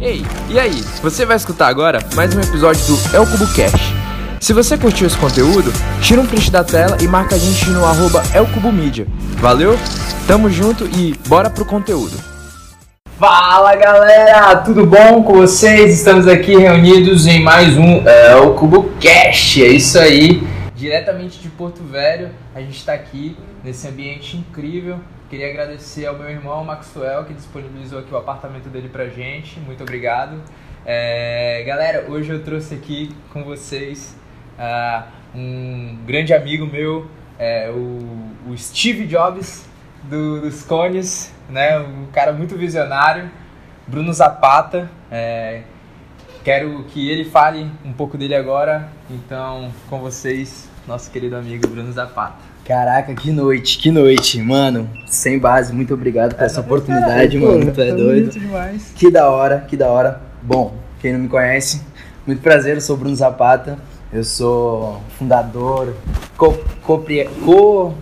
Ei, e aí? Você vai escutar agora mais um episódio do El Cubo Cash. Se você curtiu esse conteúdo, tira um print da tela e marca a gente no arroba Media. Valeu? Tamo junto e bora pro conteúdo. Fala galera, tudo bom com vocês? Estamos aqui reunidos em mais um El Cubo Cash. É isso aí, diretamente de Porto Velho. A gente está aqui nesse ambiente incrível Queria agradecer ao meu irmão Maxwell que disponibilizou aqui o apartamento dele pra gente. Muito obrigado. É, galera, hoje eu trouxe aqui com vocês uh, um grande amigo meu, é, o, o, Steve Jobs do, dos Cones, né? um cara muito visionário, Bruno Zapata. É, quero que ele fale um pouco dele agora. Então, com vocês, nosso querido amigo Bruno Zapata. Caraca, que noite, que noite, mano. Sem base, muito obrigado por é, essa oportunidade, caralho, mano. tu é doido. Demais. Que da hora, que da hora. Bom, quem não me conhece, muito prazer, eu sou Bruno Zapata. Eu sou fundador, co-produtor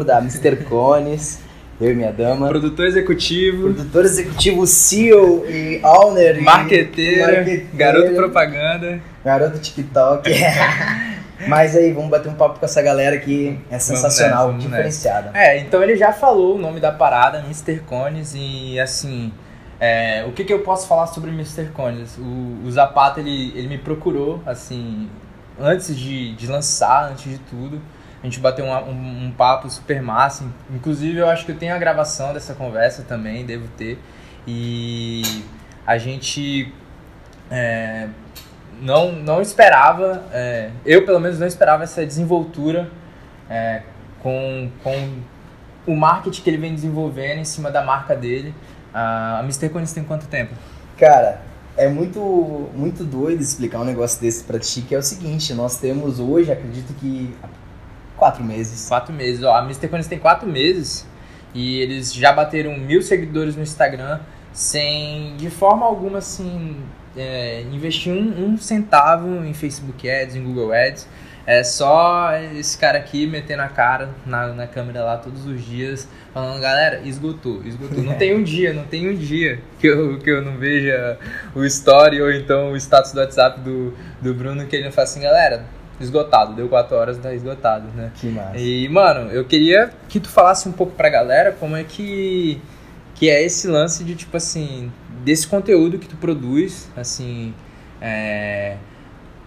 co da Mr. Cones. Eu e minha dama. Produtor executivo. Produtor executivo, CEO e owner. Marqueteiro. marqueteiro garoto propaganda. Garoto TikTok. Mas aí, vamos bater um papo com essa galera que é sensacional, nessa, diferenciada. Nessa. É, então ele já falou o nome da parada, Mr. Cones, e assim, é, o que, que eu posso falar sobre Mr. Cones? O, o Zapata, ele, ele me procurou, assim, antes de, de lançar, antes de tudo. A gente bateu um, um, um, papo super massa. Inclusive, eu acho que eu tenho a gravação dessa conversa também, devo ter. E a gente é, não, não esperava, é, eu pelo menos não esperava essa desenvoltura é, com, com o marketing que ele vem desenvolvendo em cima da marca dele. A Mr. Cones tem quanto tempo? Cara, é muito, muito doido explicar um negócio desse pra ti, que é o seguinte, nós temos hoje, acredito que quatro meses. Quatro meses, ó, a Mr. Cones tem quatro meses e eles já bateram mil seguidores no Instagram sem, de forma alguma, assim, é, investir um, um, centavo em Facebook Ads, em Google Ads. É só esse cara aqui metendo a cara na, na câmera lá todos os dias, falando, galera, esgotou, esgotou. Não tem um dia, não tem um dia que eu, que eu não veja o story ou então o status do WhatsApp do, do Bruno que ele não fala assim, galera, esgotado, deu 4 horas, tá esgotado, né? Que massa. E, mano, eu queria que tu falasse um pouco pra galera como é que, que é esse lance de, tipo assim, desse conteúdo que tu produz, assim, é,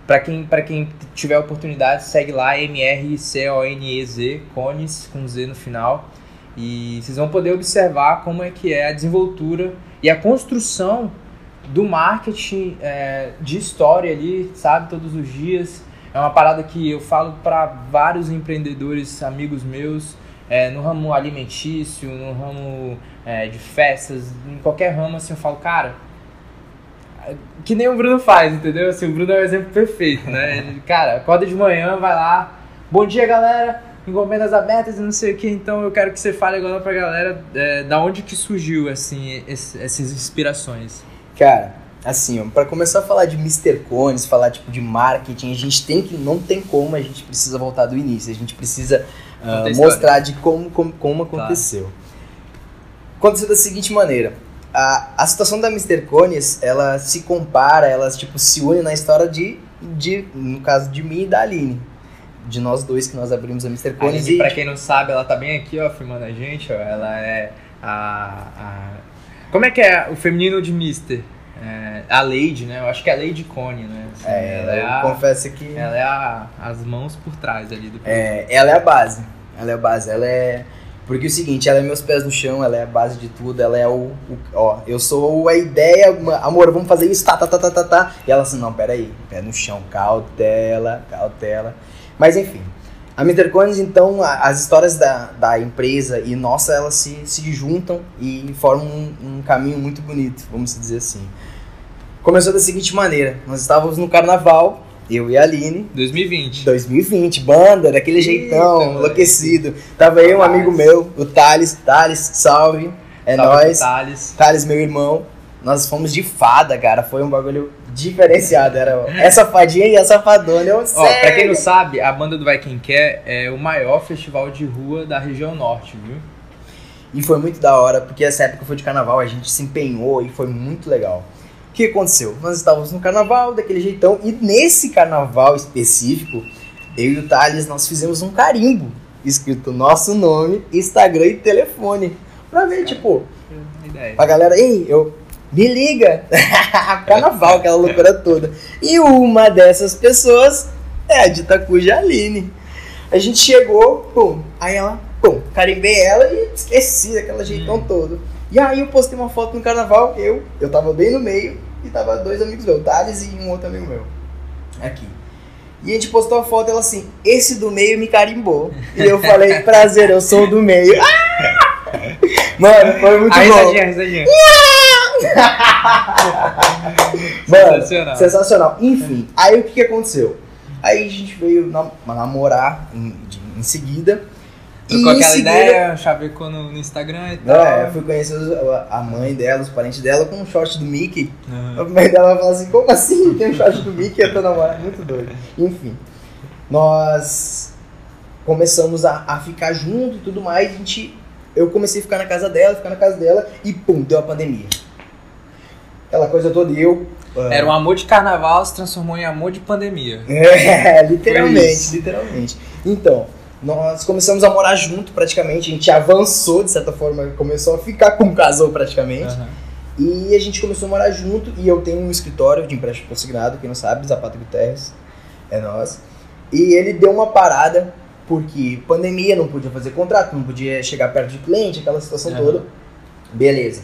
para quem para quem tiver oportunidade, segue lá M R C O N E Z, Cones com Z no final, e vocês vão poder observar como é que é a desenvoltura e a construção do marketing é, de história ali, sabe, todos os dias. É uma parada que eu falo para vários empreendedores, amigos meus, é, no ramo alimentício, no ramo é, de festas, em qualquer ramo, assim, eu falo, cara, que nem o Bruno faz, entendeu? Assim, o Bruno é o exemplo perfeito, né? Ele, cara, acorda de manhã, vai lá, bom dia, galera, encomendas abertas e não sei o que, então eu quero que você fale agora pra galera é, da onde que surgiu, assim, esse, essas inspirações. Cara, assim, ó, pra começar a falar de Mr. Cones, falar, tipo, de marketing, a gente tem que, não tem como, a gente precisa voltar do início, a gente precisa uh, mostrar de como, como, como aconteceu. Claro. Aconteceu da seguinte maneira. A, a situação da Mr. Cones, ela se compara, ela tipo, se une na história de, de, no caso de mim e da Aline. De nós dois que nós abrimos a Mr. Cones. e, pra quem não sabe, ela tá bem aqui, ó, filmando a gente, ó. Ela é a. a... Como é que é o feminino de Mister? É, a Lady, né? Eu acho que é a Lady Cone, né? Assim, é, ela é a, confesso que. Ela é a, as mãos por trás ali do É, ela é a base. Ela é a base. Ela é. Porque é o seguinte, ela é meus pés no chão, ela é a base de tudo, ela é o. o ó, eu sou a ideia, amor, vamos fazer isso, tá, tá, tá, tá, tá, tá. E ela assim, não, peraí, pé no chão, cautela, cautela. Mas enfim. A Mr. Coins, então, as histórias da, da empresa e nossa, elas se, se juntam e formam um, um caminho muito bonito, vamos dizer assim. Começou da seguinte maneira: nós estávamos no carnaval, eu e a Aline. 2020. 2020, banda, daquele Eita, jeitão, enlouquecido. Tava eu, um amigo meu, o Thales. Thales, salve. É salve nóis. Thales. Thales, meu irmão. Nós fomos de fada, cara. Foi um bagulho diferenciado. Era essa fadinha e essa fadona. Eu Ó, pra quem não sabe, a banda do Vai Quem Quer é o maior festival de rua da região norte, viu? E foi muito da hora, porque essa época foi de carnaval, a gente se empenhou e foi muito legal. O que aconteceu? Nós estávamos no carnaval, daquele jeitão, e nesse carnaval específico, eu e o Thales, nós fizemos um carimbo escrito nosso nome, Instagram e telefone. Pra ver, tipo, a galera, ei, eu. Me liga! Carnaval, aquela loucura toda. E uma dessas pessoas é a de Takuja Aline. A gente chegou, pum, aí ela, pum, carimbei ela e esqueci aquele jeitão todo. E aí eu postei uma foto no carnaval, eu, eu tava bem no meio e tava dois amigos meus, Thales e um outro amigo meu. Aqui. E a gente postou a foto ela assim, esse do meio me carimbou. E eu falei, prazer, eu sou o do meio. Ah! Mano, foi muito A bom. a risadinha. Mano, Sensacional. sensacional. Enfim, aí o que, que aconteceu? Aí a gente veio nam- namorar em, em seguida. Trocou aquela seguida- ideia, chavecou no, no Instagram e tal. É, eu fui conhecer os- a a mãe dela, os parentes dela com um short do Mickey. A Aham. mãe dela falou assim, como assim? Tem um short do Mickey e eu tô namorando? Muito doido. Enfim, nós começamos a, a ficar junto e tudo mais. A gente, eu comecei a ficar na casa dela, ficar na casa dela e pum, deu a pandemia. Aquela coisa toda e eu... ah, Era um amor de carnaval, se transformou em amor de pandemia. É, literalmente, literalmente. Então, nós começamos a morar junto praticamente, a gente avançou de certa forma, começou a ficar com um casal praticamente. Aham. E a gente começou a morar junto e eu tenho um escritório de empréstimo consignado, quem não sabe, Zapata Guterres, é nós. E ele deu uma parada, porque pandemia, não podia fazer contrato, não podia chegar perto de cliente, aquela situação Aham. toda. Beleza.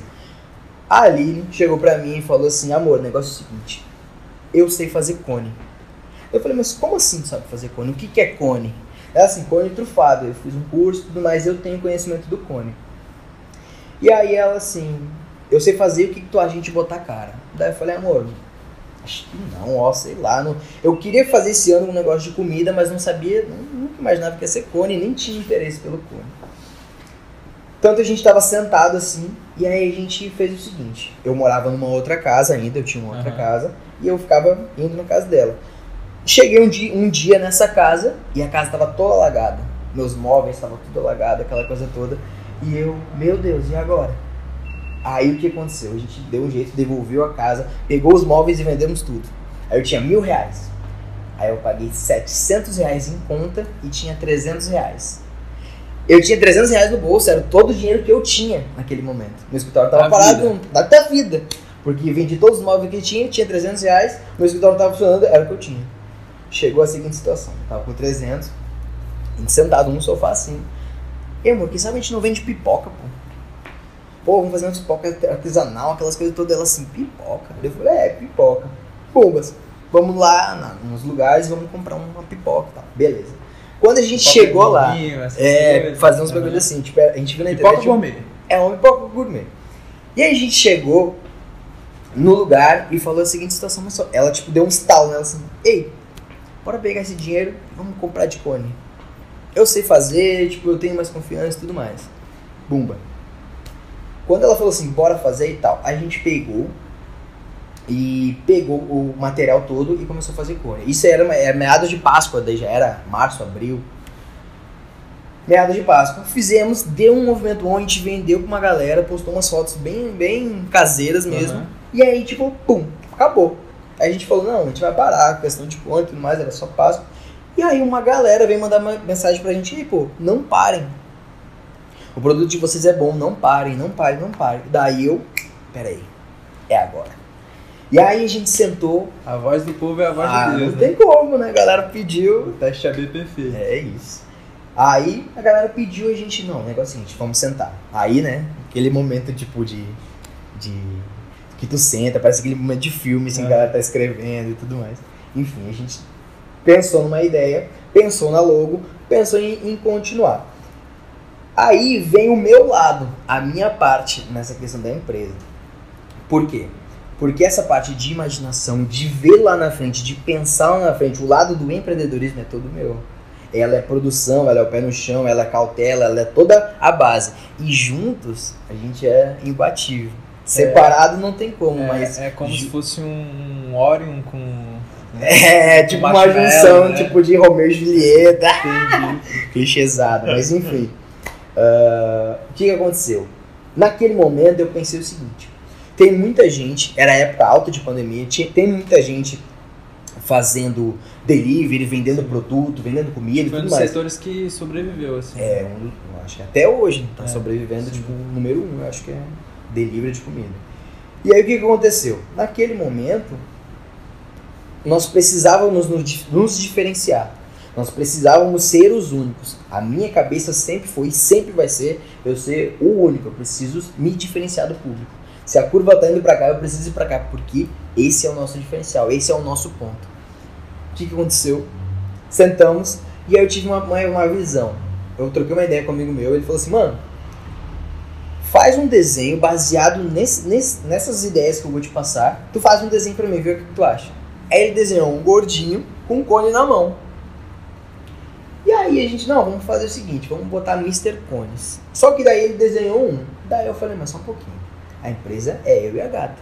A Aline chegou pra mim e falou assim, amor, o negócio é o seguinte, eu sei fazer cone. Eu falei, mas como assim sabe fazer cone? O que, que é cone? É assim, cone trufado. Eu fiz um curso e tudo mais, eu tenho conhecimento do cone. E aí ela assim, eu sei fazer o que, que tu a gente botar cara. Daí eu falei, amor, acho que não, ó, sei lá. Não... Eu queria fazer esse ano um negócio de comida, mas não sabia, nunca imaginava que ia ser cone, nem tinha interesse pelo cone. Tanto a gente tava sentado assim, e aí a gente fez o seguinte: eu morava numa outra casa ainda, eu tinha uma outra Aham. casa, e eu ficava indo na casa dela. Cheguei um dia, um dia nessa casa e a casa tava toda alagada. Meus móveis estavam tudo alagado, aquela coisa toda. E eu, meu Deus, e agora? Aí o que aconteceu? A gente deu um jeito, devolveu a casa, pegou os móveis e vendemos tudo. Aí eu tinha mil reais. Aí eu paguei 700 reais em conta e tinha 300 reais. Eu tinha 300 reais no bolso, era todo o dinheiro que eu tinha naquele momento. Meu escritório tava Da parado vida. da, da vida. Porque vendi todos os móveis que tinha, tinha 300 reais, meu escritório tava funcionando, era o que eu tinha. Chegou a seguinte situação, tava com 300, a gente sentado num sofá assim. E amor, quem sabe a gente não vende pipoca, pô? Pô, vamos fazer uma pipoca artesanal, aquelas coisas todas. Ela assim, pipoca? Eu falei, é, pipoca. Bombas. Vamos lá na- nos lugares, vamos comprar uma pipoca e tal. Beleza. Quando a gente Pipoca chegou lá, é, coisas. fazer uns Aham. bagulhos assim, tipo, a gente viu na Pipoca internet. gourmet. É uma pipoca gourmet. E aí a gente chegou no lugar e falou a seguinte situação, mas só- ela tipo deu um estalo nela assim, ei, bora pegar esse dinheiro e vamos comprar de cone. Eu sei fazer, tipo, eu tenho mais confiança e tudo mais. Bumba. Quando ela falou assim, bora fazer e tal, a gente pegou e pegou o material todo e começou a fazer cone. Isso era, era meados de Páscoa, daí já era março, abril. Meados de Páscoa. Fizemos, deu um movimento bom, a gente vendeu pra uma galera, postou umas fotos bem, bem caseiras mesmo. Aham. E aí, tipo, pum, acabou. Aí a gente falou, não, a gente vai parar, questão de conta e tudo mais, era só Páscoa. E aí uma galera veio mandar uma mensagem pra gente, e pô, não parem. O produto de vocês é bom, não parem, não parem, não parem. Daí eu, peraí, é agora. E aí a gente sentou, A voz do povo é a voz ah, de Deus. não tem como, né? A galera pediu, O teste AB perfeito. é isso. Aí a galera pediu a gente, não, o negócio é o seguinte, vamos sentar. Aí, né, aquele momento tipo de. de que tu senta, parece aquele momento de filme, assim, que a É. galera tá escrevendo e tudo mais. Enfim, a gente pensou numa ideia, pensou na logo, pensou em, em continuar. Aí vem o meu lado, a minha parte nessa questão da empresa. Por quê? Porque essa parte de imaginação, de ver lá na frente, de pensar lá na frente, o lado do empreendedorismo é todo meu. Ela é produção, ela é o pé no chão, ela é cautela, ela é toda a base. E juntos a gente é imbatível. Separado não tem como, É, mas é como ju- se fosse um Orion com. é tipo uma marshmallow, junção né? tipo de Romeu e Julieta. Clichêsado, mas enfim. Ah, o que, que aconteceu? Naquele momento eu pensei o seguinte: tem muita gente, era época alta de pandemia, tinha, tem muita gente fazendo delivery, vendendo produto, vendendo comida e Foi um dos mais. setores que sobreviveu, assim. É, um, eu acho que até hoje tá É, sobrevivendo, sim. tipo, número um, eu acho que é delivery de comida. E aí o que, aconteceu? Naquele momento, nós precisávamos nos, nos diferenciar. Nós precisávamos ser os únicos. A minha cabeça sempre foi e sempre vai ser eu ser o único. Eu preciso me diferenciar do público. Se a curva tá indo pra cá, eu preciso ir pra cá, porque esse é o nosso diferencial, esse é o nosso ponto. O que, que aconteceu? Sentamos e aí eu tive uma, uma, uma visão. Eu troquei uma ideia com um amigo meu, ele falou assim, mano, faz um desenho baseado nesse, nesse- nessas ideias que eu vou te passar. Tu faz um desenho pra mim, vê o que tu acha. Aí ele desenhou um gordinho com um cone na mão. E aí a gente, não, vamos fazer o seguinte, vamos botar Mr. Cones. Só que daí ele desenhou um. Daí eu falei, mas só um pouquinho. A empresa é eu e a gata.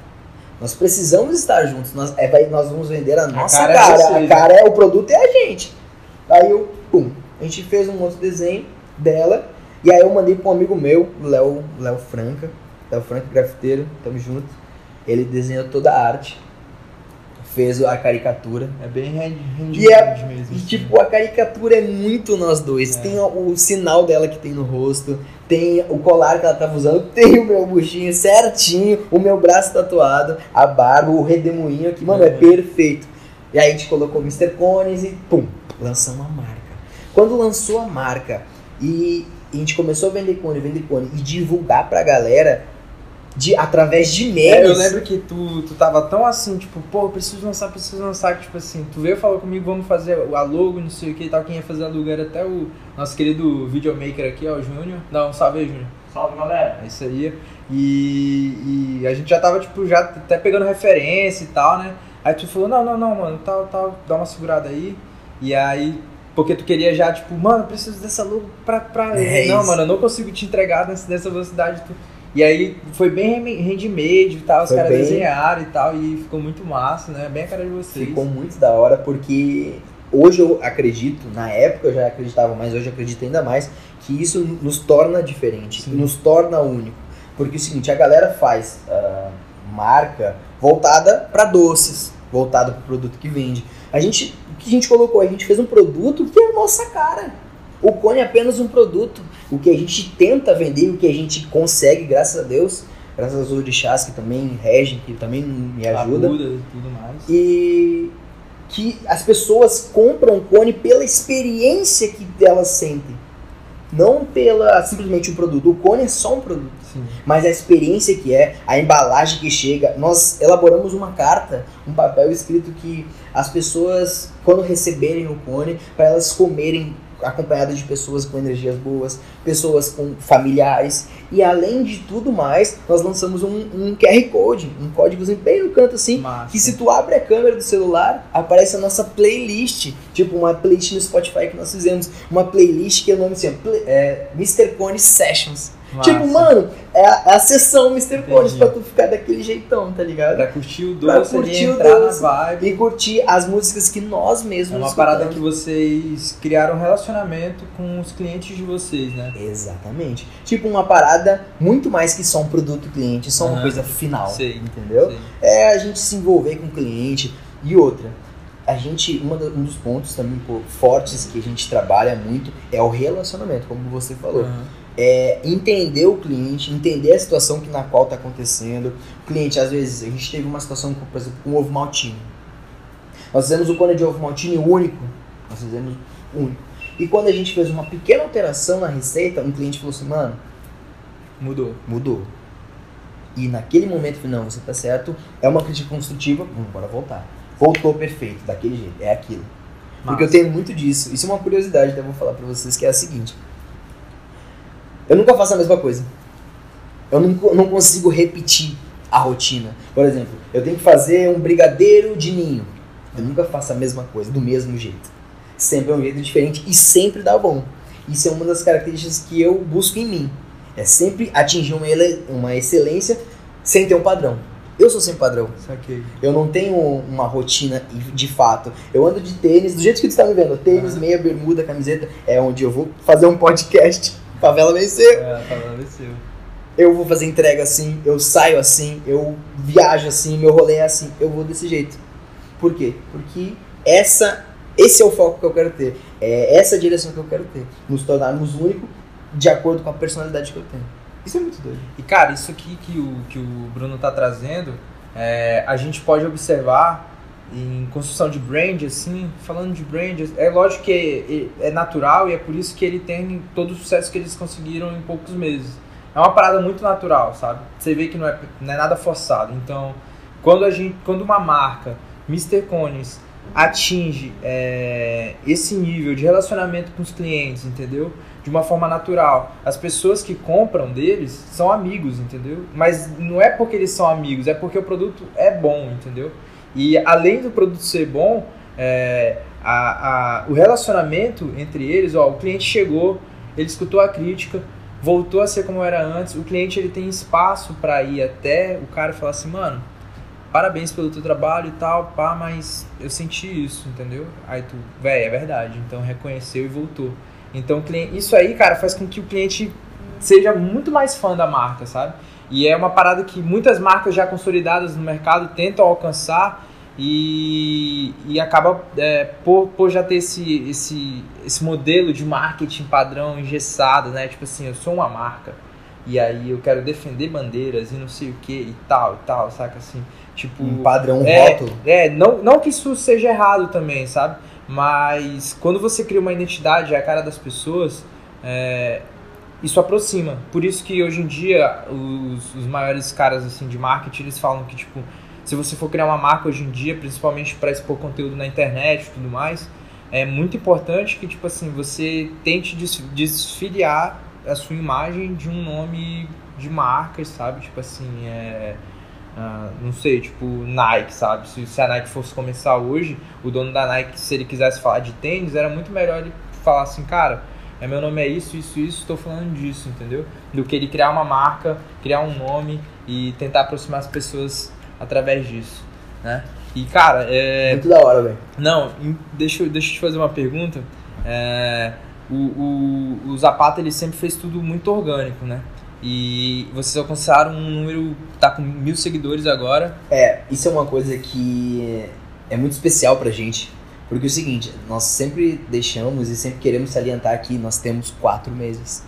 Nós precisamos estar juntos. Nós, é, vai- nós vamos vender a nossa cara cara. é a né? cara é o produto é a gente. Aí eu, pum, a gente fez um outro desenho dela. E aí eu mandei pra um amigo meu, o Léo, Léo Franca. Léo Franca, grafiteiro, tamo junto. Ele desenhou toda a arte. Fez a caricatura. É bem hand E, é, mesmo. e assim. tipo, a caricatura é muito nós dois. É. Tem o, o sinal dela que tem no rosto, tem o colar que ela tava usando, tem o meu buchinho certinho, o meu braço tatuado, a barba, o redemoinho aqui. Mano, é Uhum. perfeito. E aí a gente colocou o Mr. Cones e pum, lançamos a marca. Quando lançou a marca e a gente começou a vender cone, vender cone e divulgar pra galera de, através de memes. É, eu lembro que tu, tu tava tão assim, tipo, pô, eu preciso lançar, preciso lançar, que, tipo assim, tu veio falar comigo, vamos fazer a logo, não sei o que e tal, quem ia fazer a logo era até o nosso querido videomaker aqui, ó, o Júnior. Um salve aí, Júnior. Salve galera! É isso aí. E, e a gente já tava, tipo, já até pegando referência e tal, né? Aí tu falou, não, não, não, mano, tal, tal, dá uma segurada aí. E aí, porque tu queria já, tipo, mano, eu preciso dessa logo pra. pra... É não, isso. mano, eu não consigo te entregar nessa, velocidade. Tu... E aí foi bem handmade e tal, os caras bem- desenharam e tal, e ficou muito massa, né? Bem a cara de vocês. Ficou muito da hora porque hoje eu acredito, na época eu já acreditava, mas hoje eu acredito ainda mais, que isso nos torna diferente, Sim. nos torna único. Porque é o seguinte, a galera faz ah, marca voltada para doces, voltada para o produto que vende. A gente, o que a gente colocou? A gente fez um produto que é a nossa cara. O cone é apenas um produto. O que a gente tenta vender, o que a gente consegue, graças a Deus, graças aos orixás que também regem, que também me ajudam Buda e tudo mais. e que as pessoas compram o cone pela experiência que elas sentem. Não pela simplesmente o produto. O cone é só um produto. Sim. Mas a experiência que é, a embalagem que chega. Nós elaboramos uma carta, um papel escrito que as pessoas, quando receberem o cone, para elas comerem acompanhadas de pessoas com energias boas, pessoas com familiares. E além de tudo mais, nós lançamos um, um QR Code, um códigozinho bem no canto assim, Massa. que se tu abre a câmera do celular, aparece a nossa playlist. Tipo, uma playlist no Spotify que nós fizemos. Uma playlist que é o nome assim, é, Mr. Cone Sessions. Massa. Tipo, mano, é a, é a sessão Mr. Cones Entendi. pra tu ficar daquele jeitão, tá ligado? Pra curtir o Pra doce, curtir ali, o entrar doce. E curtir as músicas que nós É mesmos uma parada que escutamos. vocês criaram um relacionamento com os clientes de vocês, né? Exatamente. Tipo, uma parada muito mais que só um produto cliente, só uma coisa final. Sei. Entendeu? Sei. É a gente se envolver com o cliente. E outra, a gente, um dos pontos também fortes que a gente trabalha muito é o relacionamento, como você falou. Aham. É entender o cliente, entender a situação que, na qual está acontecendo. O cliente, às vezes, a gente teve uma situação, com, por exemplo, com o ovo maltine. Nós fizemos o cone de ovo maltine único. Nós fizemos único. E quando a gente fez uma pequena alteração na receita, um cliente falou assim, mano, Mudou. mudou. E naquele momento, não, você tá certo, é uma crítica construtiva, vamos bora voltar. Voltou perfeito, daquele jeito, é aquilo. Porque eu tenho muito disso. Isso é uma curiosidade que eu vou falar pra vocês, que é a seguinte. Eu nunca faço a mesma coisa. Eu não, não consigo repetir a rotina. Por exemplo, eu tenho que fazer um brigadeiro de ninho. Eu nunca faço a mesma coisa, do mesmo jeito. Sempre é um jeito diferente e sempre dá bom. Isso é uma das características que eu busco em mim. É sempre atingir uma, ele- uma excelência sem ter um padrão. Eu sou sem padrão. Saquei. Eu não tenho uma rotina de fato. Eu ando de tênis, do jeito que tu está me vendo. Tênis, meia, bermuda, camiseta. É onde eu vou fazer um podcast. Favela venceu. É, a palavra é seu. eu vou fazer entrega assim, eu saio assim, eu viajo assim, meu rolê é assim, eu vou desse jeito. Por quê? Porque essa, esse é o foco que eu quero ter. É essa a direção que eu quero ter. Nos tornarmos únicos de acordo com a personalidade que eu tenho. Isso é muito doido. E cara, isso aqui que o, que o Bruno tá trazendo, é, a gente pode observar em construção de brand, assim, falando de brand, é lógico que é, é, natural e é por isso que ele tem todo o sucesso que eles conseguiram em poucos meses. É uma parada muito natural, sabe? Você vê que não é, não é nada forçado. Então, quando a gente, quando uma marca, Mr. Cones, atinge é, esse nível de relacionamento com os clientes, entendeu? De uma forma natural. As pessoas que compram deles são amigos, entendeu? Mas não é porque eles são amigos, é porque o produto é bom, entendeu? E além do produto ser bom, é, a, a, o relacionamento entre eles, ó, o cliente chegou, ele escutou a crítica, voltou a ser como era antes, o cliente ele tem espaço para ir até o cara e falar assim, mano, parabéns pelo teu trabalho e tal, pá, mas eu senti isso, entendeu? Aí tu, velho, é verdade, então reconheceu e voltou. Então isso aí, cara, faz com que o cliente seja muito mais fã da marca, sabe? E é uma parada que muitas marcas já consolidadas no mercado tentam alcançar e, e acaba é, por, por já ter esse, esse, esse modelo de marketing padrão engessado, né? Tipo assim, eu sou uma marca e aí eu quero defender bandeiras e não sei o que e tal e tal, saca assim? Tipo, um padrão, é, rótulo. É, não, não que isso seja errado também, sabe? Mas quando você cria uma identidade, é a cara das pessoas, é, isso aproxima. Por isso que hoje em dia os, os maiores caras assim de marketing eles falam que tipo se você for criar uma marca hoje em dia, principalmente para expor conteúdo na internet e tudo mais, é muito importante que tipo assim você tente desfiliar a sua imagem de um nome de marca, sabe? Tipo assim, é, uh, não sei, tipo Nike, sabe? Se, se a Nike fosse começar hoje, o dono da Nike, se ele quisesse falar de tênis, era muito melhor ele falar assim, cara, é meu nome é isso, isso, isso, estou falando disso, entendeu? Do que ele criar uma marca, criar um nome e tentar aproximar as pessoas através disso, né? E cara, é. Muito da hora, velho. Não, deixa, deixa eu te fazer uma pergunta. É, o, o, o Zapata ele sempre fez tudo muito orgânico, né? E vocês alcançaram um número, tá com mil seguidores agora. É, isso é uma coisa que é muito especial pra gente. Porque é o seguinte, nós sempre deixamos e sempre queremos salientar que nós temos quatro meses.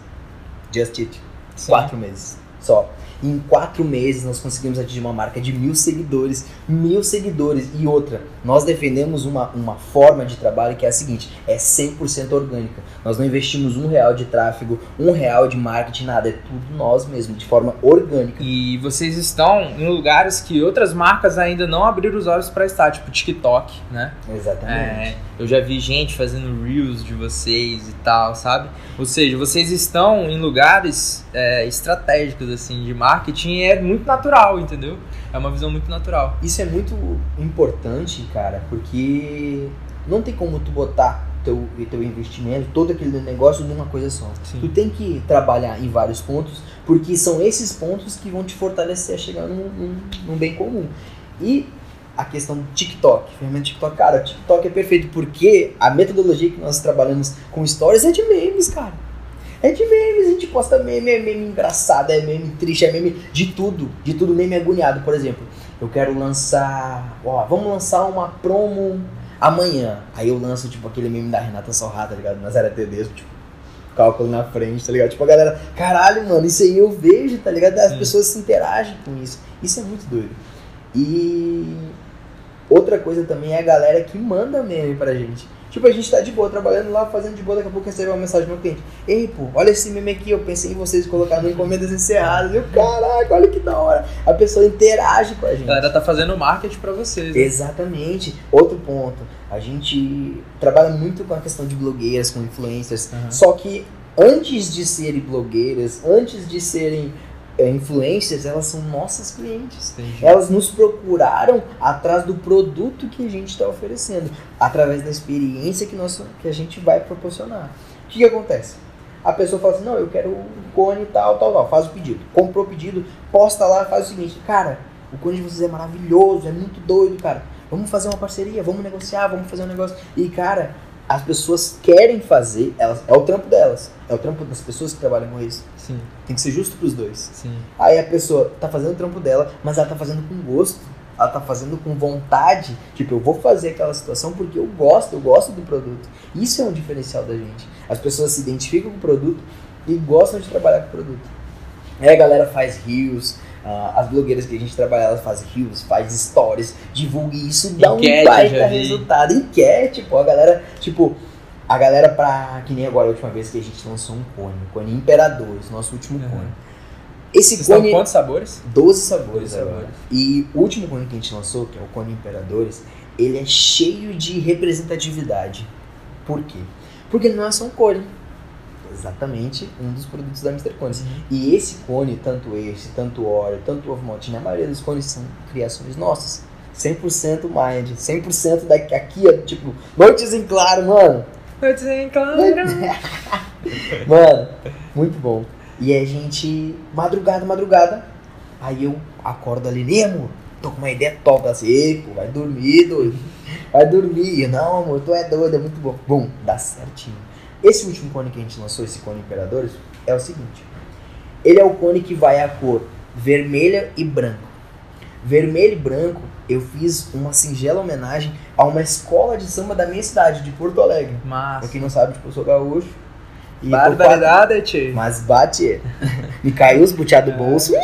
Just it. Sim. Quatro meses. Só. Em quatro meses nós conseguimos atingir uma marca de mil seguidores. Mil seguidores. E outra, nós defendemos uma, uma forma de trabalho que é a seguinte: é 100% orgânica. Nós não investimos um real de tráfego, um real de marketing, nada. É tudo nós mesmos, de forma orgânica. E vocês estão em lugares que outras marcas ainda não abriram os olhos para estar, tipo TikTok, né? Exatamente. É, eu já vi gente fazendo reels de vocês e tal, sabe? Ou seja, vocês estão em lugares é, estratégicos, assim, de marketing e é muito natural, entendeu? É uma visão muito natural. Isso é muito importante, cara, porque não tem como tu botar teu, teu investimento, todo aquele negócio numa coisa só. Sim. Tu tem que trabalhar em vários pontos, porque são esses pontos que vão te fortalecer a chegar num, num, num bem comum. E a questão do TikTok, ferramenta TikTok, cara, o TikTok é perfeito porque a metodologia que nós trabalhamos com stories é de memes, cara. É de memes, a gente posta meme, é meme engraçado, é meme triste, é meme de tudo, de tudo meme agoniado, por exemplo. Eu quero lançar, ó, vamos lançar uma promo amanhã. Aí eu lanço, tipo, aquele meme da Renata Sorrada, tá ligado? Nazaré Tedesco, tipo, cálculo na frente, tá ligado? Tipo, a galera, caralho, mano, isso aí eu vejo, tá ligado? As pessoas se interagem com isso. Isso é muito doido. E Outra coisa também é a galera que manda meme pra gente. Tipo, a gente tá de boa, trabalhando lá, fazendo de boa, daqui a pouco recebe uma mensagem do meu cliente. Ei, pô, olha esse meme aqui, eu pensei em vocês colocar no encomendas encerradas. Eu, caraca, olha que da hora. A pessoa interage com a gente. A galera tá fazendo marketing pra vocês. Né? Exatamente. Outro ponto, a gente trabalha muito com a questão de blogueiras, com influencers. Uhum. Só que antes de serem blogueiras, antes de serem é, influências, elas são nossas clientes. Entendi. Elas nos procuraram atrás do produto que a gente está oferecendo, através da experiência que, nós, que a gente vai proporcionar. O que, que acontece? A pessoa fala assim, não, eu quero um cone tal, tal, tal, faz o pedido. Comprou o pedido, posta lá, faz o seguinte, cara, o cone de vocês é maravilhoso, é muito doido, cara. Vamos fazer uma parceria, vamos negociar, vamos fazer um negócio. E, cara, as pessoas querem fazer, elas, é o trampo delas. É o trampo das pessoas que trabalham com isso. Sim, Tem que ser justo pros dois. sim. Aí a pessoa tá fazendo o trampo dela, mas ela tá fazendo com gosto. Ela tá fazendo com vontade. Tipo, eu vou fazer aquela situação porque eu gosto, eu gosto do produto. Isso é um diferencial da gente. As pessoas se identificam com o produto e gostam de trabalhar com o produto. Aí a galera faz rios, ah, as blogueiras que a gente trabalha, elas fazem rios, faz stories, divulga e isso, dá Enquete, um baita resultado. Enquete, pô, a galera, tipo, a galera pra. Que nem agora a última vez que a gente lançou um cone, o cone Imperadores, nosso último Uhum. cone. Esse Vocês cone. quantos sabores? 12 sabores Doze agora. sabores. E o último cone que a gente lançou, que é o cone Imperadores, ele é cheio de representatividade. Por quê? Porque não é só um cone. Exatamente um dos produtos da Mr. Cones. E esse cone, tanto esse, tanto o Oreo, tanto o ovo maltine, a maioria dos cones são criações nossas. 100% mind, 100% daqui, aqui, tipo, noites em claro, mano. Eu dizem, claro. Mano, muito bom. E a gente, madrugada, madrugada, aí eu acordo ali, nem amor, tô com uma ideia top, assim, pô, vai dormir, doido. Vai dormir. Eu, não, amor, tu é doido, é muito bom. Bom, dá certinho. Esse último cone que a gente lançou, esse cone Imperadores, é o seguinte. Ele é o cone que vai a cor vermelha e branco. Vermelho e branco, eu fiz uma singela homenagem a uma escola de samba da minha cidade, de Porto Alegre. Pra Massa. quem não sabe, tipo, eu sou gaúcho. E Barbaridade, tio. mas bate. Me caiu os É. do bolso.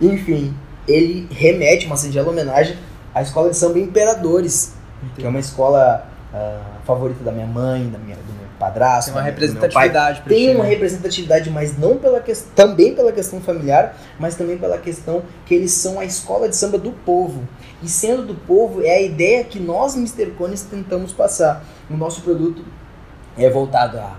Enfim, ele remete uma singela homenagem à escola de samba Imperadores, que é uma escola ah, favorita da minha mãe, da minha, do meu padrasto, Tem uma pai. representatividade pra Tem uma né? representatividade, mas não pela questão, também pela questão familiar, mas também pela questão que eles são a escola de samba do povo. E sendo do povo, é a ideia que nós, Mr. Cones, tentamos passar. O nosso produto é voltado a,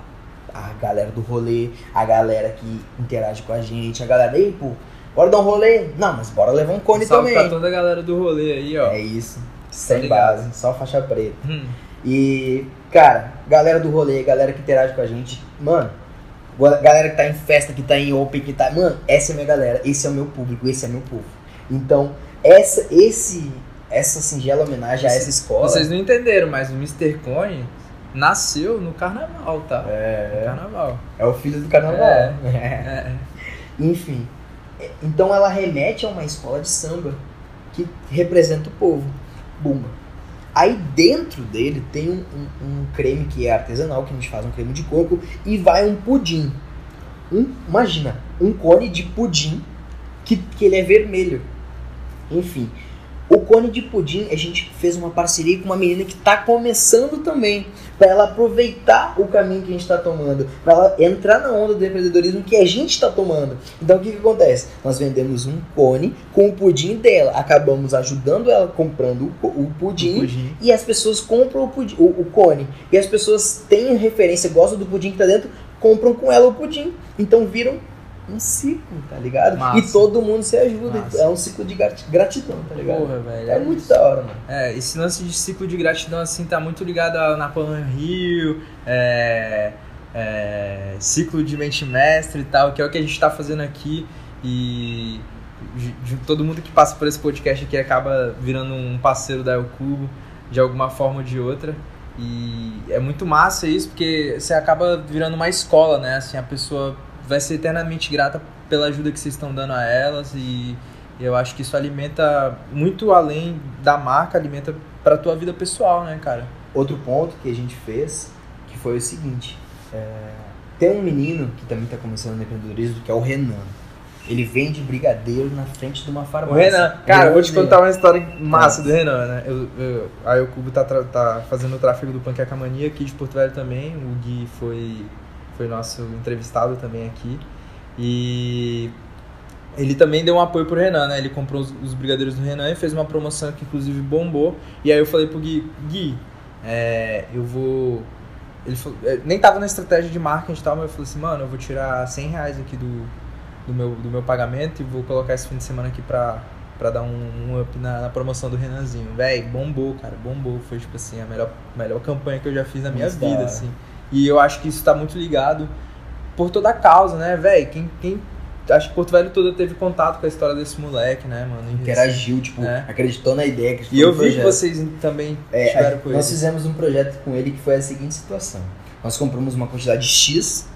a galera do rolê, a galera que interage com a gente, a galera, ei, pô, bora dar um rolê? Não, mas bora levar um cone Salve também. pra toda a galera do rolê aí, ó. É isso. Sem ligado. base, só faixa preta. Hum. E, cara, galera do rolê, galera que interage com a gente, mano, ga- galera que tá em festa, que tá em open, que tá. Mano, essa é minha galera, esse é o meu público, esse é meu povo. Então, essa, esse, essa singela homenagem a essa escola. Vocês não entenderam, mas o Mr. Cone nasceu no carnaval, tá? No É, carnaval. é o filho do carnaval. É. Enfim. é, Então ela remete a uma escola de samba que representa o povo. Bumba. Aí dentro dele tem um, um- um creme que é artesanal, que a gente faz um creme de coco, e vai um pudim. Um, imagina, um cone de pudim que, que ele é vermelho. Enfim. O cone de pudim, a gente fez uma parceria com uma menina que está começando também, para ela aproveitar o caminho que a gente está tomando, para ela entrar na onda do empreendedorismo que a gente está tomando. Então o que, que acontece? Nós vendemos um cone com o pudim dela, acabamos ajudando ela comprando o, o pudim, Pudim. e as pessoas compram o, pudim, o, o cone. E as pessoas têm referência, gostam do pudim que tá dentro, compram com ela o pudim. Então viram um ciclo, tá ligado? Massa. E todo mundo se ajuda. Massa. É um ciclo de grat- gratidão, tá ligado? Porra, velho. é muito da hora, mano. É, esse lance de ciclo de gratidão assim tá muito ligado a Napoleão Rio, é, é, ciclo de mente mestre e tal, que é o que a gente tá fazendo aqui e de- de todo mundo que passa por esse podcast aqui acaba virando um parceiro da El Cubo de alguma forma ou de outra. E é muito massa isso, porque você acaba virando uma escola, né? Assim, a pessoa vai ser eternamente grata pela ajuda que vocês estão dando a elas e eu acho que isso alimenta muito além da marca, alimenta pra tua vida pessoal, né, cara? Outro ponto que a gente fez, que foi o seguinte. é, tem um menino que também tá começando no empreendedorismo, que é o Renan. Ele vende brigadeiro na frente de uma O farmácia. Renan, cara, eu vou te contar uma história massa do Renan, né? Eu, eu, aí o Cubo tá, tá fazendo o tráfego do Panqueca Mania aqui de Porto Velho também. O Gui foi, foi nosso entrevistado também aqui. E ele também deu um apoio pro Renan, né? Ele comprou os, os brigadeiros do Renan e fez uma promoção que inclusive bombou. E aí eu falei pro Gui, Gui, é, eu vou. Ele falou, é, nem tava na estratégia de marketing e tal, mas eu falei assim, mano, eu vou tirar 100 reais aqui do, do, meu, do meu pagamento e vou colocar esse fim de semana aqui pra, pra dar um, um up na, na promoção do Renanzinho. Véi, bombou, cara, bombou. Foi tipo assim, a melhor, melhor campanha que eu já fiz na minha vida, assim. E eu acho que isso tá muito ligado por toda a causa, né, véi? Quem, quem acho que Porto Velho toda teve contato com a história desse moleque, né, mano? Interagiu, tipo, É. acreditou na ideia, acreditou E eu vi que projeto. vocês também É, tiveram com nós ele. fizemos um projeto com ele que foi a seguinte situação. Nós compramos uma quantidade X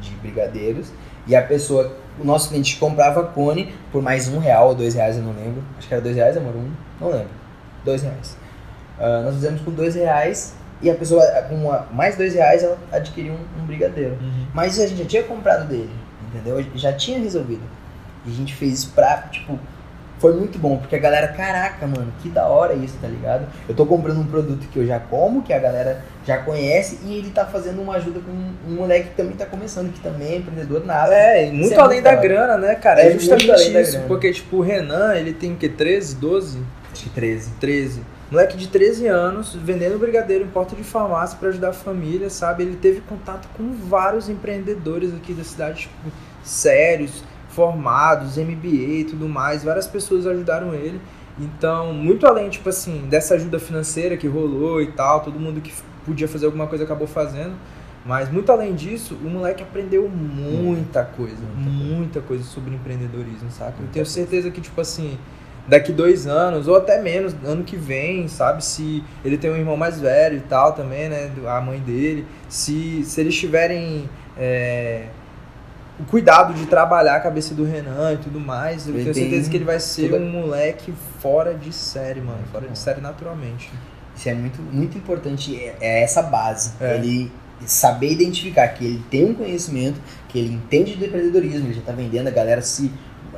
de brigadeiros e a pessoa, o nosso cliente comprava cone por mais um real ou dois reais, eu não lembro. Acho que era dois reais, amor? Um? Não lembro. Dois reais. Ah, nós fizemos com dois reais e a pessoa com uma- mais dois reais ela adquiriu um, um brigadeiro. Uhum. Mas a gente já tinha comprado dele, entendeu? Já tinha resolvido. E a gente fez isso pra, tipo, foi muito bom, porque a galera, caraca, mano, que da hora isso, tá ligado? Eu tô comprando um produto que eu já como, que a galera já conhece, e ele tá fazendo uma ajuda com um moleque que também tá começando, que também é empreendedor nada. É, e muito Isso é além muito da grana, né, cara? É É justamente isso. Porque, tipo, o Renan, ele tem o quê? 13, 12? Acho que 13. 13. Moleque de 13 anos, vendendo brigadeiro em porta de farmácia pra ajudar a família, sabe? Ele teve contato com vários empreendedores aqui da cidade, tipo, sérios, formados, MBA e tudo mais. Várias pessoas ajudaram ele. Então, muito além, tipo assim, dessa ajuda financeira que rolou e tal, todo mundo que podia fazer alguma coisa acabou fazendo. Mas muito além disso, o moleque aprendeu muita coisa, muita coisa sobre empreendedorismo, saca? Eu tenho certeza que, tipo assim, daqui dois anos, ou até menos, ano que vem, sabe? Se ele tem um irmão mais velho e tal também, né? A mãe dele. Se, se eles tiverem é, o cuidado de trabalhar a cabeça do Renan e tudo mais, eu Ele tenho certeza que ele vai ser toda- um moleque fora de série, mano. Fora de série naturalmente. Isso é muito, muito importante, é, é essa base. É. Ele saber identificar que ele tem um conhecimento, que ele entende de empreendedorismo, ele já tá vendendo, a galera se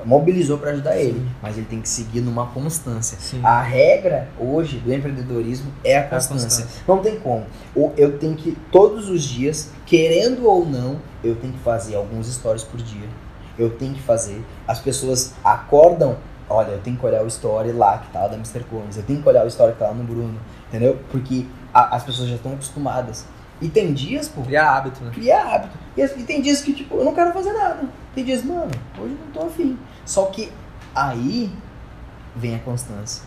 mobilizou para ajudar ele, mas ele tem que seguir numa constância. Sim. A regra hoje do empreendedorismo é a constância. constância. Não tem como. Eu tenho que, todos os dias, querendo ou não, eu tenho que fazer alguns stories por dia. Eu tenho que fazer. As pessoas acordam, olha, eu tenho que olhar o story lá que tá lá da Mr. Coins, eu tenho que olhar o story que tá lá no Bruno, entendeu? Porque a- as pessoas já estão acostumadas. E tem dias, pô, Criar hábito, né? criar hábito. E, e tem dias que, tipo, eu não quero fazer nada. Tem dias, mano, hoje eu não tô afim. Só que aí vem a constância.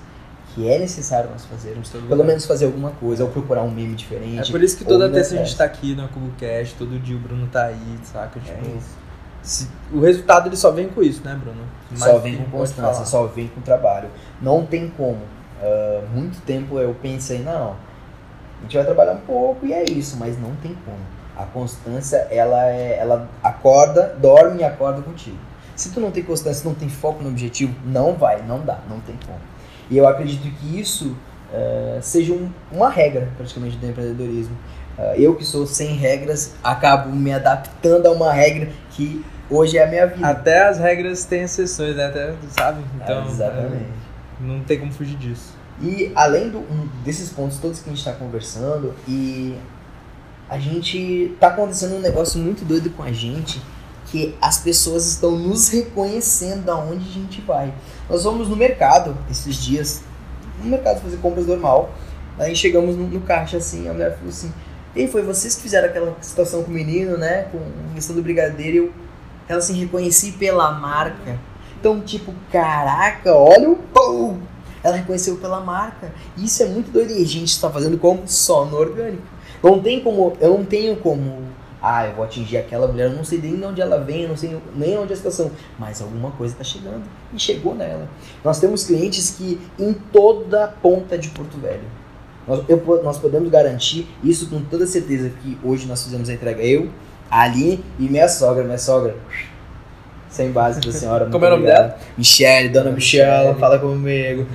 Que é necessário nós fazermos. Pelo menos fazer alguma coisa, ou procurar um meme É diferente. por isso que toda terça a gente tá aqui no CuboCast, todo dia o Bruno tá aí, saca? certo. Tipo, É isso. se- o resultado ele só vem com isso, né, Bruno? Só Mais vem com constância, só vem com trabalho. Não tem como. Ah, muito tempo eu pensei, não, a gente vai trabalhar um pouco e é isso, mas não tem como. A constância, ela é, ela acorda, dorme e acorda contigo. Se tu não tem constância, não tem foco no objetivo, não vai, não dá, não tem como. E eu acredito que isso ah, seja um- uma regra, praticamente, do empreendedorismo. Ah, eu que sou sem regras, acabo me adaptando a uma regra que hoje é a minha vida. Até as regras têm exceções, né? Até, sabe? Então, Ah, exatamente. é, não tem como fugir disso. E além do- um desses pontos todos que a gente está conversando, e a gente tá acontecendo um negócio muito doido com a gente, que as pessoas estão nos reconhecendo da onde a gente vai. Nós fomos no mercado esses dias, no mercado fazer compras normal, aí chegamos no, no caixa assim, a mulher falou assim, ei, foi vocês que fizeram aquela situação com o menino, né, com a questão do brigadeiro, e eu, ela assim, reconheci pela marca. Então, tipo, caraca, olha o pum! Ela reconheceu pela marca. Isso é muito doido. E a gente está fazendo como? Só no orgânico. Não tem como. Eu não tenho como. Ah, eu vou atingir aquela mulher. Eu não sei nem de onde ela vem, não sei nem onde é a situação. Mas alguma coisa está chegando. E chegou nela. Nós temos clientes que em toda a ponta de Porto Velho. Nós, eu nós podemos garantir isso com toda certeza que hoje nós fizemos a entrega. Eu, a Aline e minha sogra. Minha sogra. Sem base da senhora. Como é o nome dela? Michelle, dona Michelle, fala comigo.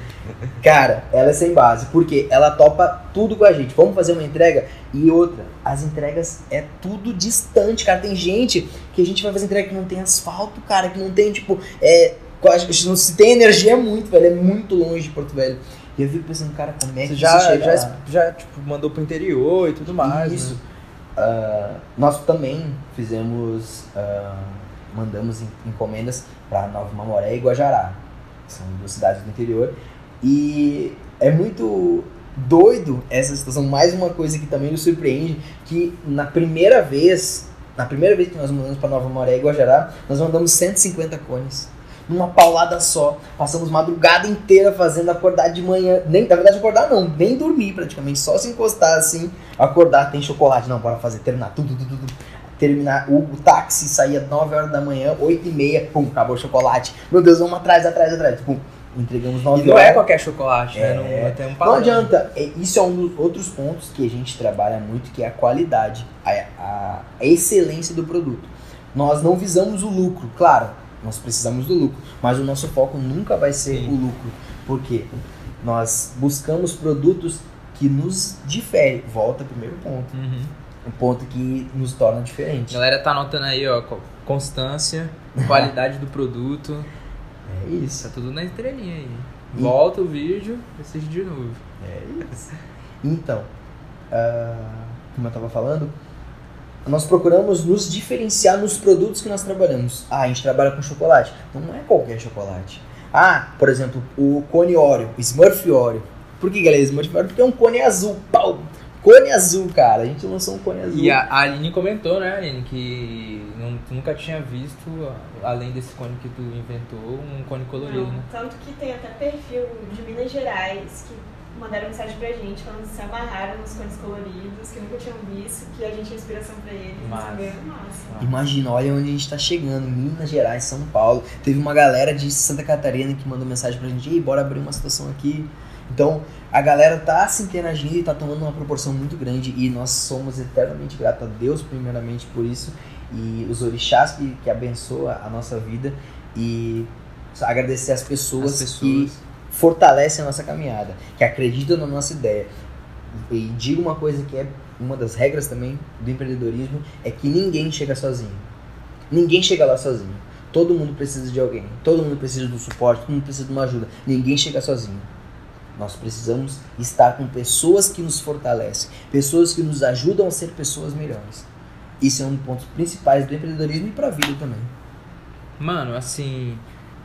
Cara, ela é sem base, porque ela topa tudo com a gente. Vamos fazer uma entrega? E outra, as entregas é tudo distante, cara. Tem gente que a gente vai fazer entrega que não tem asfalto, cara, que não tem, tipo, é. não se tem energia é muito, velho. É muito longe de Porto Velho. E eu fico pensando, cara, como é que já, chega já, lá? já tipo, mandou pro interior e tudo mais. Isso. né? Ah, nós também fizemos, ah, mandamos en- encomendas para Nova Mamoré e Guajará, são duas cidades do interior. E é muito doido essa situação. Mais uma coisa que também nos surpreende, que na primeira vez, na primeira vez que nós mandamos para Nova Mamoré e Guajará, nós mandamos 150 cones. Numa paulada só. Passamos madrugada inteira fazendo acordar de manhã. Nem, na verdade, acordar não, nem dormir praticamente. Só se encostar assim, acordar, tem chocolate. Não, bora fazer, terminar tudo, tudo, tudo. Terminar, o, o táxi saía 9 horas da manhã, 8 e meia, pum, acabou o chocolate. Meu Deus, vamos atrás, atrás, atrás. Pum, entregamos 9 E não horas. é qualquer chocolate, É. né? Não, um Não adianta. É, Isso é um dos outros pontos que a gente trabalha muito, que é a qualidade, a, a- a excelência do produto. Nós não visamos o lucro, claro, nós precisamos do lucro, mas o nosso foco nunca vai ser Sim. o lucro. Por quê? Nós buscamos produtos que nos diferem. Volta primeiro ponto. Uhum. Um ponto que nos torna diferente. Galera tá anotando aí, ó, co- constância, qualidade do produto, É isso. tá tudo na estrelinha aí. E- Volta o vídeo, assiste de novo. É isso. Então, ah, como eu estava falando, nós procuramos nos diferenciar nos produtos que nós trabalhamos. Ah, a gente trabalha com chocolate. Então não é qualquer chocolate. Ah, por exemplo, o cone Oreo, o Smurf Oreo. Por que, galera? Smurf Oreo? Porque é um cone azul. Pau! Cone azul, cara. A gente lançou um cone azul. E a Aline comentou, né, Aline, que não- tu nunca tinha visto, além desse cone que tu inventou, um cone colorido, Não, né? Tanto que tem até perfil de Minas Gerais que mandaram mensagem pra gente falando que se amarraram nos cones coloridos, que nunca tinham visto, que a gente é inspiração pra eles. Massa. Imagina, olha onde a gente tá chegando, Minas Gerais, São Paulo. Teve uma galera de Santa Catarina que mandou mensagem pra gente, ei, bora abrir uma situação aqui. Então, a galera tá se interagindo e tá tomando uma proporção muito grande e nós somos eternamente gratos a Deus, primeiramente, por isso. E os orixás que, que abençoa a nossa vida e agradecer as pessoas, As pessoas. que fortalecem a nossa caminhada, que acreditam na nossa ideia. E digo uma coisa que é uma das regras também do empreendedorismo, é que ninguém chega sozinho. Ninguém chega lá sozinho. Todo mundo precisa de alguém. Todo mundo precisa do suporte, todo mundo precisa de uma ajuda. Ninguém chega sozinho. Nós precisamos estar com pessoas que nos fortalecem, pessoas que nos ajudam a ser pessoas melhores. Isso é um dos pontos principais do empreendedorismo e para a vida também. Mano, assim,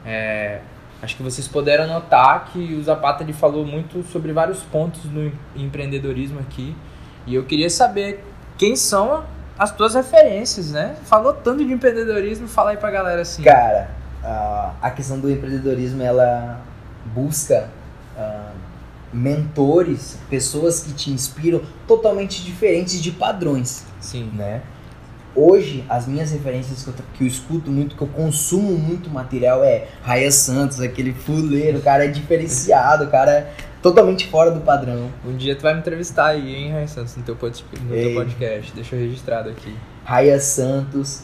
é, acho que vocês puderam notar que o Zapata ele falou muito sobre vários pontos do em- empreendedorismo aqui. E eu queria saber quem são as tuas referências, né? Falou tanto de empreendedorismo, fala aí pra galera assim. Cara, a, questão do empreendedorismo ela busca mentores, pessoas que te inspiram totalmente diferentes de padrões, Sim. né? Hoje, as minhas referências que eu, que eu escuto muito, que eu consumo muito material é Raia Santos, aquele fuleiro, o cara é diferenciado, o cara é totalmente fora do padrão. Um dia tu vai me entrevistar aí, hein, Raio Santos, no teu, pod- no teu podcast. Deixa eu registrado aqui. Raia Santos,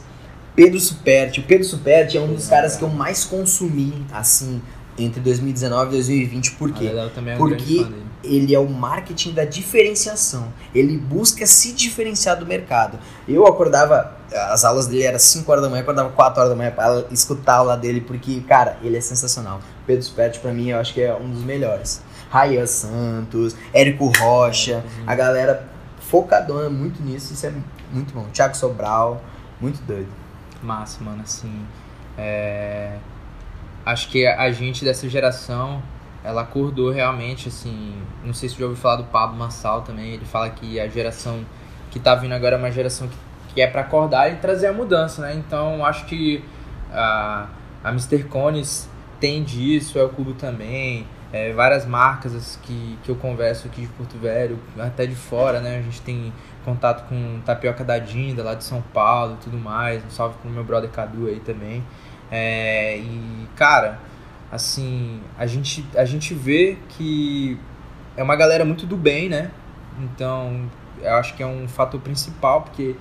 Pedro Superti. O Pedro Superti é um dos caras que eu mais consumi, assim, entre 2019 e 2020. Por quê? É Porque ele é o marketing da diferenciação. Ele busca se diferenciar do mercado. Eu acordava, as aulas dele eram 5 horas da manhã, acordava 4 horas da manhã para escutar a aula dele, porque, cara, ele é sensacional. Pedro Superti, pra mim, eu acho que é um dos melhores. Rayan Santos, Érico Rocha, a galera focadona muito nisso, isso é muito bom. Thiago Sobral, muito doido. Massa, mano, assim. é, Acho que a gente dessa geração, ela acordou realmente, assim. Não sei se já ouviu falar do Pablo Massal também. Ele fala que a geração que tá vindo agora é uma geração que, que é pra acordar e trazer a mudança, né? Então acho que a, a Mr. Cones tem disso, é o Cubo também. é, várias marcas que, que eu converso aqui de Porto Velho, até de fora, né? A gente tem contato com Tapioca da Dinda, lá de São Paulo e tudo mais. Um salve pro meu brother Cadu aí também. É, e, cara, assim, a gente, a gente vê que é uma galera muito do bem, né? Então, eu acho que é um fator principal, porque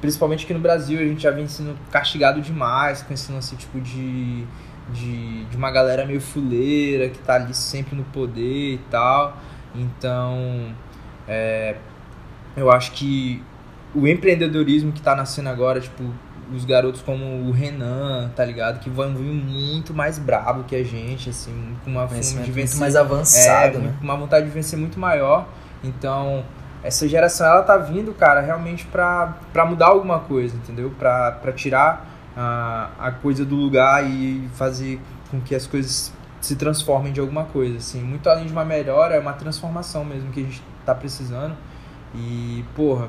principalmente aqui no Brasil a gente já vem sendo castigado demais com esse lance tipo de, de, de uma galera meio fuleira que tá ali sempre no poder e tal. Então, é, eu acho que o empreendedorismo que tá nascendo agora, tipo, os garotos como o Renan, tá ligado? Que vão vir muito mais brabo que a gente, assim, com uma fome de vencer. muito mais avançado, é, né? uma vontade de vencer muito maior. Então, essa geração, ela tá vindo, cara, realmente pra, pra mudar alguma coisa, entendeu? Pra, pra tirar a, a coisa do lugar e fazer com que as coisas se transformem de alguma coisa, assim. Muito além de uma melhora, é uma transformação mesmo que a gente tá precisando. E, porra,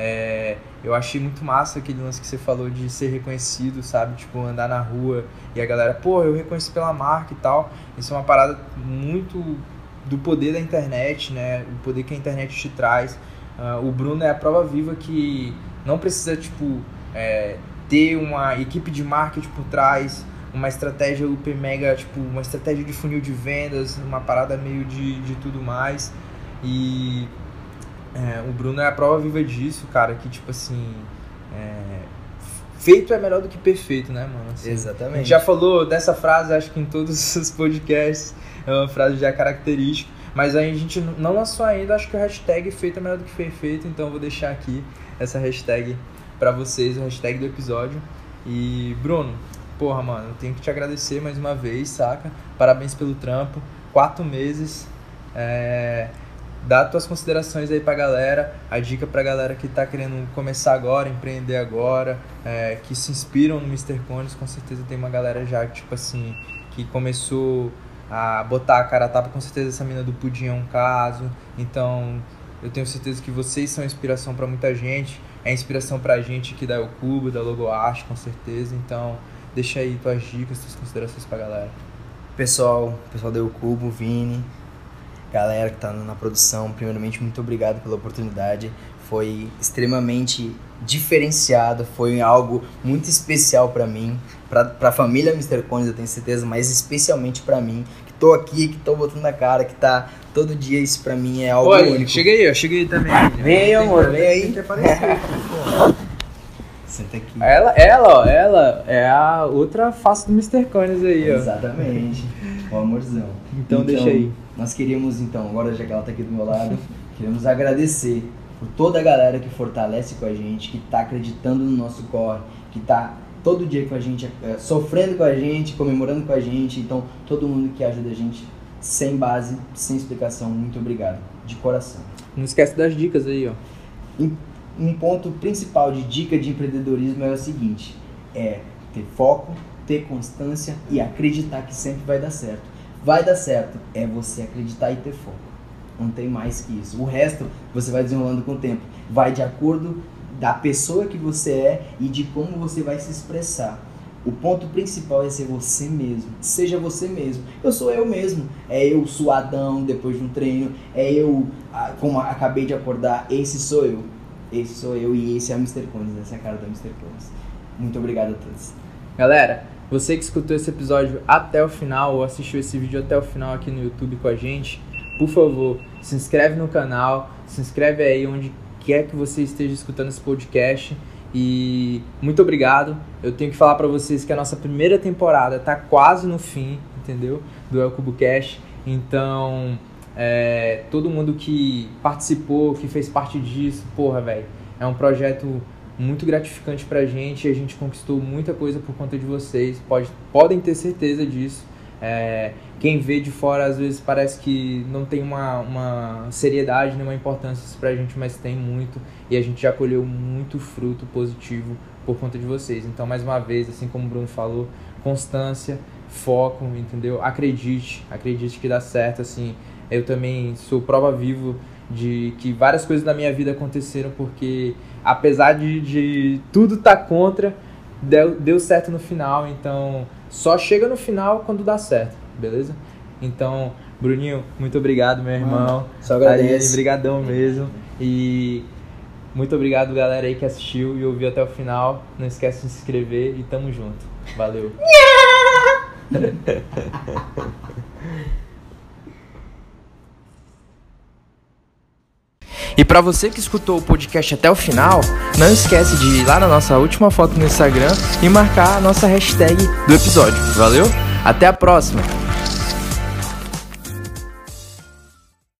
é, eu achei muito massa aquele lance que você falou de ser reconhecido, sabe? Tipo, andar na rua e a galera, pô, eu reconheci pela marca e tal. Isso é uma parada muito do poder da internet, né? O poder que a internet te traz. Ah, o Bruno é a prova viva que não precisa, tipo, é, ter uma equipe de marketing por trás, uma estratégia super mega, tipo, uma estratégia de funil de vendas, uma parada meio de, de tudo mais. E é, o Bruno é a prova viva disso, cara, que tipo assim. É, feito é melhor do que perfeito, né, mano? Assim, Exatamente. A gente já falou dessa frase, acho que em todos os podcasts, é uma frase já característica. Mas aí a gente não lançou ainda, acho que o hashtag feito é melhor do que perfeito, então eu vou deixar aqui essa hashtag para vocês, o hashtag do episódio. E Bruno, porra, mano, eu tenho que te agradecer mais uma vez, saca? Parabéns pelo trampo. Quatro meses. É... Dá tuas considerações aí pra galera, a dica pra galera que tá querendo começar agora, empreender agora, é, que se inspiram no Mr. Cones, com certeza tem uma galera já, tipo assim, que começou a botar a cara a tapa, com certeza essa mina do pudim é um caso, então eu tenho certeza que vocês são inspiração para muita gente, é inspiração pra gente aqui da El Cubo, da Logo Art, com certeza, então deixa aí tuas dicas, tuas considerações pra galera. Pessoal, pessoal da El Cubo, Vini, galera que está na produção, primeiramente, muito obrigado pela oportunidade. Foi extremamente diferenciado, foi algo muito especial para mim, para a família Mr. Cones, eu tenho certeza, mas especialmente para mim, que tô aqui, que tô botando na cara, que tá todo dia, isso para mim é algo Oi, único. chega aí, ó, chega aí também. Vem aí, amor, vem aí. Senta aqui. ela, ela, ó, ela é a outra face do Mr. Cones aí, ó. Exatamente. O amorzão. Então deixa aí. Nós queríamos então, agora já que ela tá aqui do meu lado, queremos agradecer por toda a galera que fortalece com a gente, que tá acreditando no nosso corre, que tá todo dia com a gente, é, sofrendo com a gente, comemorando com a gente. Então, todo mundo que ajuda a gente, sem base, sem explicação, muito obrigado, de coração. Não esquece das dicas aí, ó. Um ponto principal de dica de empreendedorismo é o seguinte: é ter foco, ter constância e acreditar que sempre vai dar certo. Vai dar certo é você acreditar e ter foco. Não tem mais que isso. O resto você vai desenrolando com o tempo. Vai de acordo da pessoa que você é e de como você vai se expressar. O ponto principal é ser você mesmo. Seja você mesmo. Eu sou eu mesmo. É eu suadão depois de um treino. É eu ah, como acabei de acordar. Esse sou eu. Esse sou eu e esse é o Mr. Cones. Essa é a cara do Mr. Cones. Muito obrigado a todos. Galera, você que escutou esse episódio até o final ou assistiu esse vídeo até o final aqui no YouTube com a gente, por favor, se inscreve no canal, se inscreve aí onde quer que você esteja escutando esse podcast. E muito obrigado. Eu tenho que falar para vocês que a nossa primeira temporada tá quase no fim, entendeu? Do El Cubo Cash. Então, é, todo mundo que participou, que fez parte disso, porra, velho, é um projeto muito gratificante pra gente. A gente conquistou muita coisa por conta de vocês. Pode, podem ter certeza disso. É, quem vê de fora às vezes parece que não tem uma, uma seriedade, nenhuma importância isso pra gente, mas tem muito. E a gente já colheu muito fruto positivo por conta de vocês. Então, mais uma vez, assim como o Bruno falou, constância, foco, entendeu? Acredite, acredite que dá certo, assim. Eu também sou prova vivo de que várias coisas na minha vida aconteceram porque apesar de, de tudo estar tá contra, deu, deu certo no final, então só chega no final quando dá certo, beleza? Então, Bruninho, muito obrigado, meu irmão. Só agradeço. Aline, brigadão mesmo. E muito obrigado, galera aí que assistiu e ouviu até o final. Não esquece de se inscrever e tamo junto. Valeu. E para você que escutou o podcast até o final, não esquece de ir lá na nossa última foto no Instagram e marcar a nossa hashtag do episódio. Valeu? Até a próxima!